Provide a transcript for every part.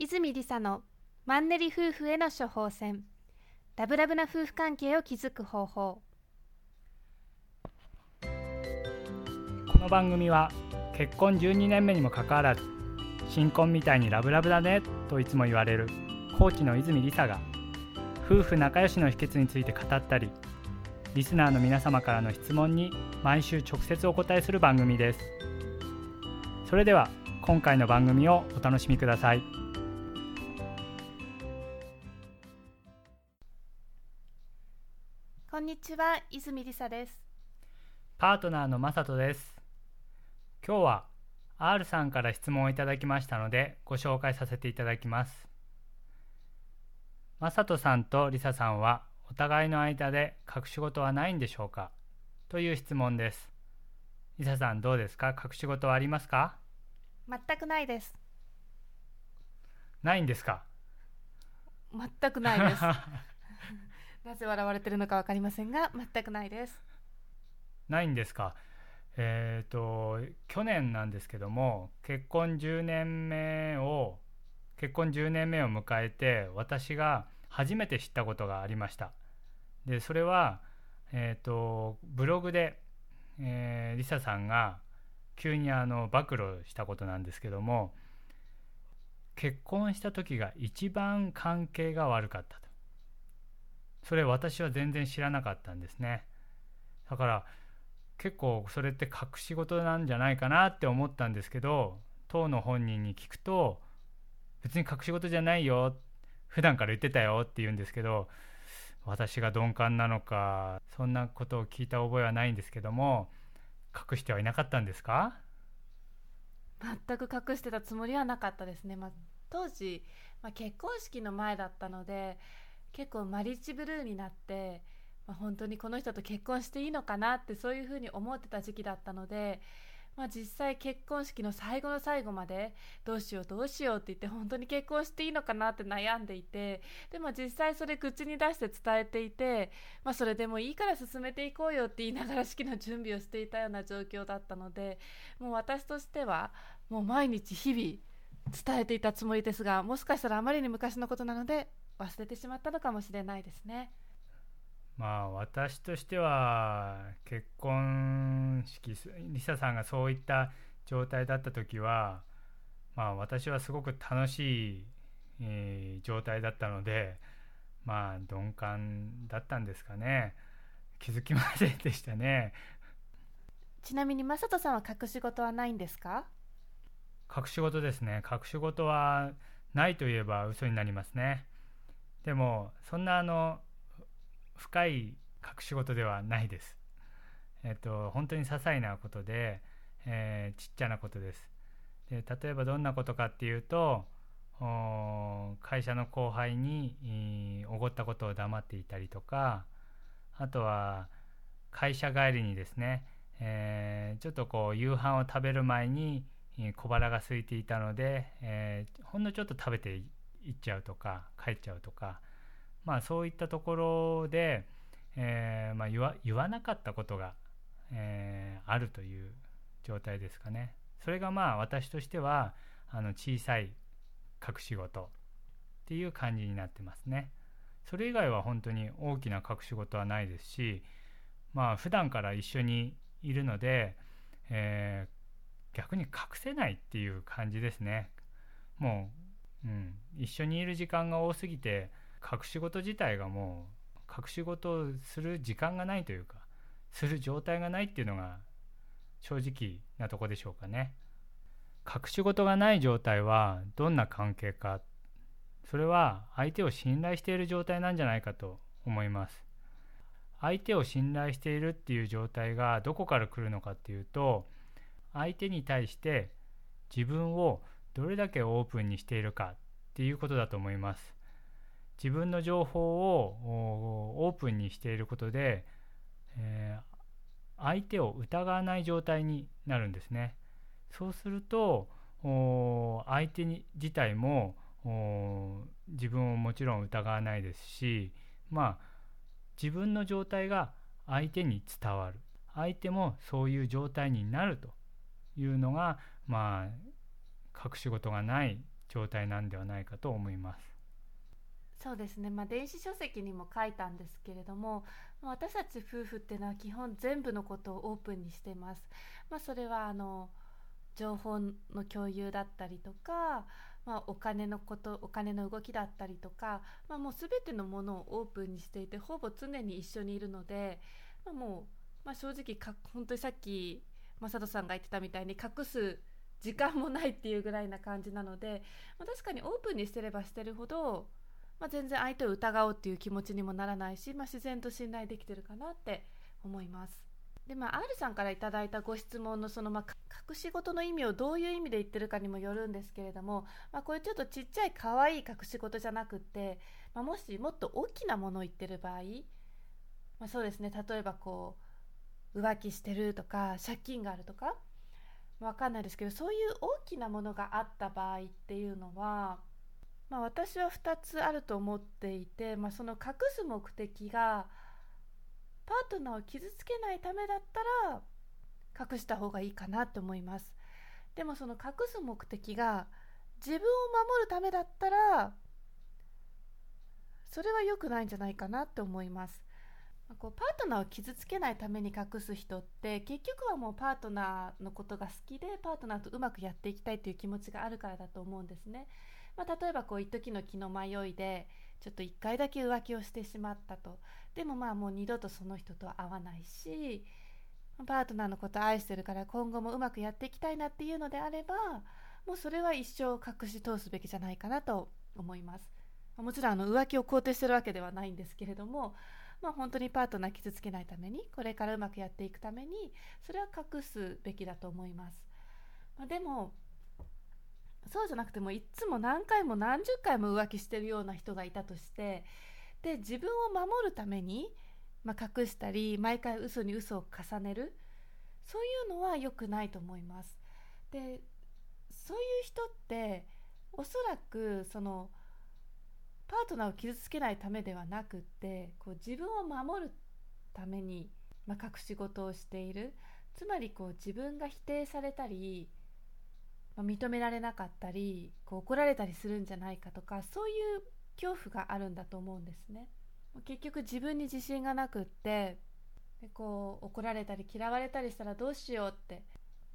泉理沙のマンネリ夫婦への処方箋。ラブラブな夫婦関係を築く方法。この番組は結婚12年目にもかかわらず新婚みたいにラブラブだねといつも言われるコーチの泉理沙が夫婦仲良しの秘訣について語ったりリスナーの皆様からの質問に毎週直接お答えする番組です。それでは今回の番組をお楽しみください。にちは泉理沙です。パートナーのまさとです。今日は R さんから質問をいただきましたのでご紹介させていただきます。まさとさんとりささんはお互いの間で隠し事はないんでしょうか？という質問です。りささんどうですか？隠し事はありますか？全くないです。ないんですか？全くないです なぜ笑われてるのかわかりませんが全くないです。ないんですか？えっ、と去年なんですけども結婚10年目を結婚10年目を迎えて私が初めて知ったことがありました。でそれはえっ、とブログで、えー、リサさんが急にあの暴露したことなんですけども結婚した時が一番関係が悪かったと。それ私は全然知らなかったんですね。だから結構それって隠し事なんじゃないかなって思ったんですけど当の本人に聞くと別に隠し事じゃないよ普段から言ってたよって言うんですけど私が鈍感なのかそんなことを聞いた覚えはないんですけども隠してはいなかったんですか？全く隠してたつもりはなかったですね、まあ、当時、まあ、結婚式の前だったので結構マリッジブルーになって、まあ、本当にこの人と結婚していいのかなってそういうふうに思ってた時期だったので、まあ、実際結婚式の最後の最後までどうしようどうしようって言って本当に結婚していいのかなって悩んでいてでも実際それ口に出して伝えていて、まあ、それでもいいから進めていこうよって言いながら式の準備をしていたような状況だったのでもう私としてはもう毎日日々伝えていたつもりですがもしかしたらあまりに昔のことなので忘れてしまったのかもしれないですね。まあ私としては結婚式リサさんがそういった状態だった時はまあ私はすごく楽しい、えー状態だったのでまあ鈍感だったんですかね。気づきませんでしたね。ちなみに正人さんは隠し事はないんですか？隠し事ですね。隠し事はないといえば嘘になりますねでもそんなあの深い隠し事ではないです。えっと本当に些細なことで、えーちっちゃなことです。で例えばどんなことかっていうと会社の後輩にえーおごったことを黙っていたりとかあとは会社帰りにですね、えーちょっとこう夕飯を食べる前に小腹が空いていたので、えーほんのちょっと食べていっちゃうとか帰っちゃうとかまあそういったところで、えーまあ、言わ言わなかったことが、えーあるという状態ですかね。それがまあ私としてはあの小さい隠し事っていう感じになってますね。それ以外は本当に大きな隠し事はないですしまあ普段から一緒にいるので、えー逆に隠せないっていう感じですね。もう、うん、一緒にいる時間が多すぎて隠し事自体がもう隠し事をする時間がないというかする状態がないっていうのが正直なとこでしょうかね。隠し事がない状態はどんな関係かそれは相手を信頼している状態なんじゃないかと思います。相手を信頼しているっていう状態がどこから来るのかっていうと相手に対して自分をどれだけオープンにしているかっていうことだと思います。自分の情報をオープンにしていることで、えー相手を疑わない状態になるんですね。そうするとお相手に自体もお自分をもちろん疑わないですしまあ自分の状態が相手に伝わる相手もそういう状態になるというのがまあ隠し事がない状態なんではないかと思います。そうですね、まあ、電子書籍にも書いたんですけれども私たち夫婦っていうのは基本全部のことをオープンにしてます。まあ、それはあの情報の共有だったりとか、まあ、お金のことお金の動きだったりとか、まあ、もう全てのものをオープンにしていてほぼ常に一緒にいるので、まあ、もう、ま、正直か本当にさっき正人さんが言ってたみたいに隠す時間もないっていうぐらいな感じなので、まあ、確かにオープンにしてればしてるほど、まあ、全然相手を疑おうっていう気持ちにもならないし、まあ、自然と信頼できてるかなって思います。でまあ、R さんから頂いたご質問のその、ま、隠し事の意味をどういう意味で言ってるかにもよるんですけれども、まあ、これちょっとちっちゃい可愛い隠し事じゃなくって、ま、もしもっと大きなものを言ってる場合、ま、そうですね例えばこう浮気してるとか借金があるとかわかんないですけどそういう大きなものがあった場合っていうのは、まあ、私は2つあると思っていて、まあ、その隠す目的がパートナーを傷つけないためだったら隠した方がいいかなと思います。でもその隠す目的が自分を守るためだったらそれは良くないんじゃないかなと思います。こうパートナーを傷つけないために隠す人って結局はもうパートナーのことが好きでパートナーとうまくやっていきたいという気持ちがあるからだと思うんですね。まあ、例えばこう一時の気の迷いでちょっと1回だけ浮気をしてしまったとでもまあもう二度とその人とは会わないしパートナーのこと愛してるから今後もうまくやっていきたいなっていうのであればもうそれは一生隠し通すべきじゃないかなと思いますもちろんあの浮気を肯定してるわけではないんですけれどもまあ、本当にパートナー傷つけないためにこれからうまくやっていくためにそれは隠すべきだと思います、まあ、でもそうじゃなくてもいつも何回も何十回も浮気してるような人がいたとしてで自分を守るために、まあ、隠したり毎回嘘に嘘を重ねるそういうのは良くないと思います。でそういう人っておそらくそのパートナーを傷つけないためではなくってこう自分を守るために、まあ、隠し事をしているつまりこう自分が否定されたりまあ、認められなかったりこう怒られたりするんじゃないかとかそういう恐怖があるんだと思うんですね。結局自分に自信がなくってでこう怒られたり嫌われたりしたらどうしようって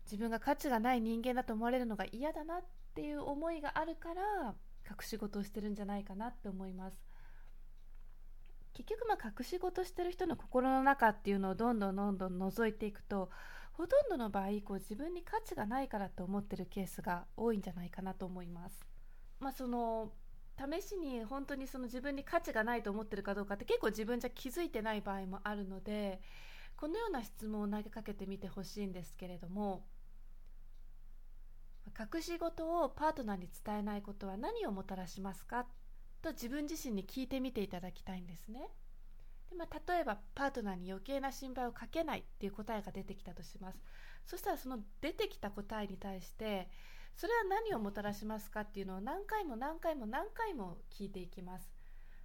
自分が価値がない人間だと思われるのが嫌だなっていう思いがあるから隠し事をしてるんじゃないかなって思います。結局まあ隠し事してる人の心の中っていうのをどんどんどんどん覗いていくとほとんどの場合こう自分に価値がないからと思ってるケースが多いんじゃないかなと思います。まあ、その試しに本当にその自分に価値がないと思ってるかどうかって結構自分じゃ気づいてない場合もあるのでこのような質問を投げかけてみてほしいんですけれども隠し事をパートナーに伝えないことは何をもたらしますか？と自分自身に聞いてみていただきたいんですね。でまあ、例えばパートナーに余計な心配をかけないっていう答えが出てきたとします。そしたらその出てきた答えに対してそれは何をもたらしますかっていうのを何回も何回も何回も聞いていきます、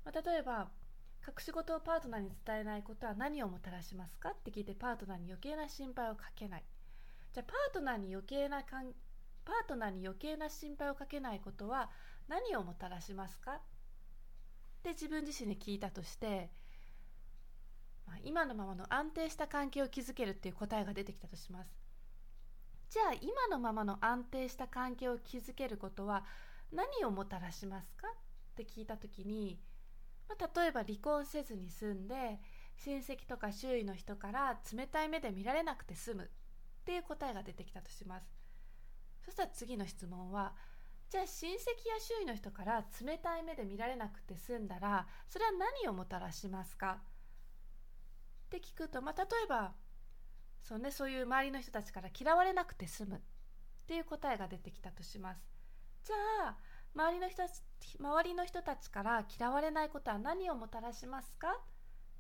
まあ、例えば隠し事をパートナーに伝えないことは何をもたらしますか？って聞いてパートナーに余計な心配をかけない。じゃあパートナーに余計なパートナーに余計な心配をかけないことは何をもたらしますか？って自分自身に聞いたとしてまあ、今のままの安定した関係を築けるっていう答えが出てきたとします。じゃあ今のままの安定した関係を築けることは何をもたらしますか？って聞いた時に、まあ、例えば離婚せずに済んで親戚とか周囲の人から冷たい目で見られなくて済むっていう答えが出てきたとします。そしたら次の質問はじゃあ親戚や周囲の人から冷たい目で見られなくて済んだらそれは何をもたらしますか？って聞くと、まあ、例えばそう,、ね、そういう周りの人たちから嫌われなくて済む。っていう答えが出てきたとします。じゃあ周りの人周りの人たちから嫌われないことは何をもたらしますか？っ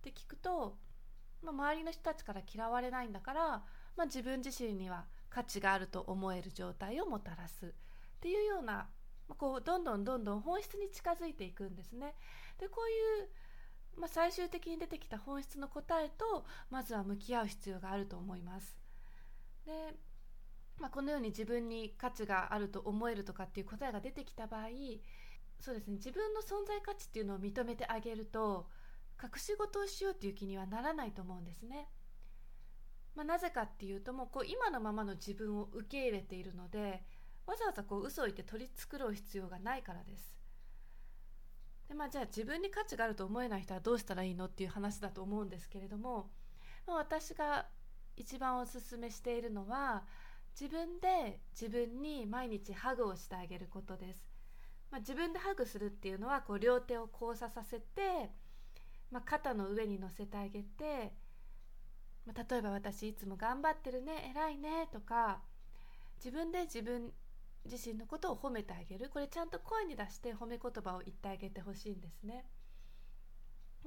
て聞くと、まあ、周りの人たちから嫌われないんだから、まあ、自分自身には価値があると思える状態をもたらすっていうような、ま、こうどんどんどんどん本質に近づいていくんですね。でこういうまあ、最終的に出てきた本質の答えとまずは向き合う必要があると思います。でまあ、このように自分に価値があると思えるとかっていう答えが出てきた場合そうですね自分の存在価値っていうのを認めてあげると隠し事をしようっていう気にはならないと思うんですね。まあ、なぜかっていうともうこう今のままの自分を受け入れているのでわざわざこう嘘を言って取り繕う必要がないからです。でまあ、じゃあ自分に価値があると思えない人はどうしたらいいのっていう話だと思うんですけれども、まあ、私が一番おすすめしているのは自分で自分に毎日ハグをしてあげることです。まあ、自分でハグするっていうのはこう両手を交差させて、まあ、肩の上に乗せてあげて、まあ、例えば私いつも頑張ってるね偉いねとか自分で自分自身のことを褒めてあげるこれちゃんと声に出して褒め言葉を言ってあげてほしいんですね。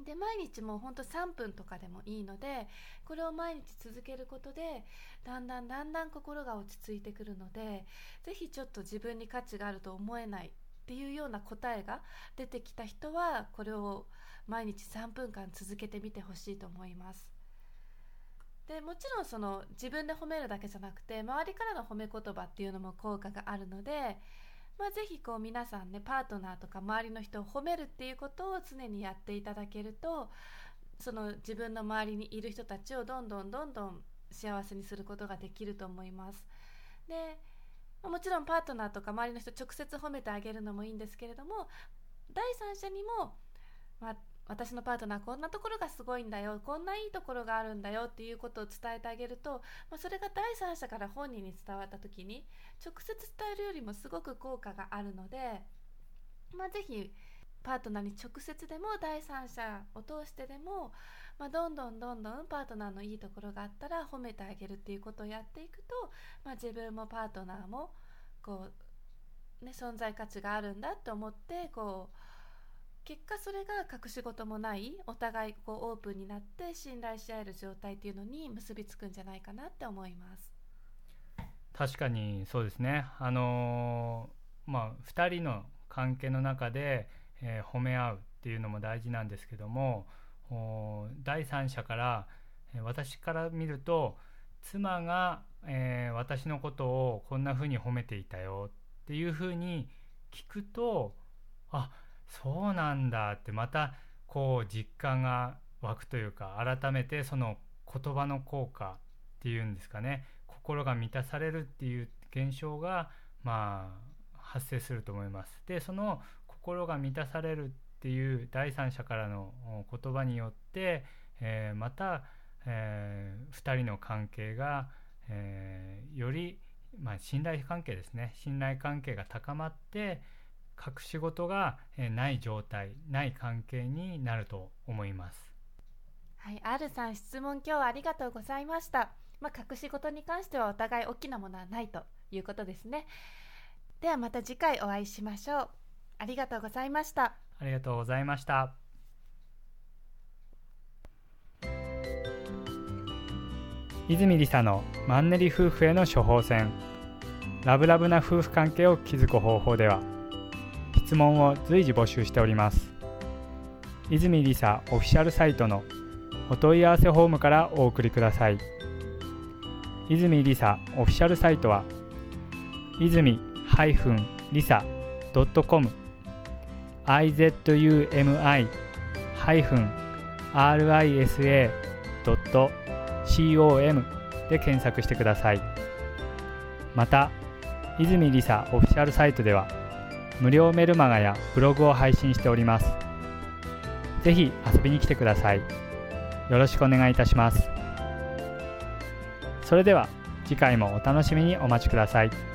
で毎日もうほんと3分とかでもいいのでこれを毎日続けることでだんだんだんだん心が落ち着いてくるので是非ちょっと自分に価値があると思えないっていうような答えが出てきた人はこれを毎日3分間続けてみてほしいと思います。でもちろんその自分で褒めるだけじゃなくて周りからの褒め言葉っていうのも効果があるのでまあ、ぜひこう皆さんねパートナーとか周りの人を褒めるっていうことを常にやっていただけるとその自分の周りにいる人たちをどんどんどんどん幸せにすることができると思います。でもちろんパートナーとか周りの人直接褒めてあげるのもいいんですけれども第三者にも、まあ、私のパートナーこんなところがすごいんだよこんないいところがあるんだよっていうことを伝えてあげると、まあ、それが第三者から本人に伝わった時に直接伝えるよりもすごく効果があるので、まあ、ぜひパートナーに直接でも第三者を通してでも、まあ、どんどんどんどんパートナーのいいところがあったら褒めてあげるっていうことをやっていくと、まあ、自分もパートナーもこう、ね、存在価値があるんだと思ってこう結果それが隠し事もないお互いこうオープンになって信頼し合える状態っていうのに結びつくんじゃないかなって思います。確かにそうですね。あの、まあ2人の関係の中で、えー、褒め合うっていうのも大事なんですけども第三者から私から見ると妻が、えー、私のことをこんな風に褒めていたよっていう風に聞くとあそうなんだってまたこう実感が湧くというか改めてその言葉の効果っていうんですかね心が満たされるっていう現象がまあ発生すると思います。でその心が満たされるっていう第三者からの言葉によって、えー、また、えー、2人の関係が、えー、より、まあ、信頼関係ですね信頼関係が高まって、隠し事がない状態ない関係になると思います。はい R さん質問今日はありがとうございました。まあ、隠し事に関してはお互い大きなものはないということですね。ではまた次回お会いしましょう。ありがとうございました。ありがとうございました。泉理沙のマンネリ夫婦への処方箋。ラブラブな夫婦関係を築く方法では質問を随時募集しております。泉りさオフィシャルサイトのお問い合わせフォームからお送りください。泉りさオフィシャルサイトは泉りさ .com izumi-risa.com で検索してください。また泉りさオフィシャルサイトでは無料メルマガやブログを配信しております。ぜひ遊びに来てください。よろしくお願いいたします。それでは次回もお楽しみにお待ちください。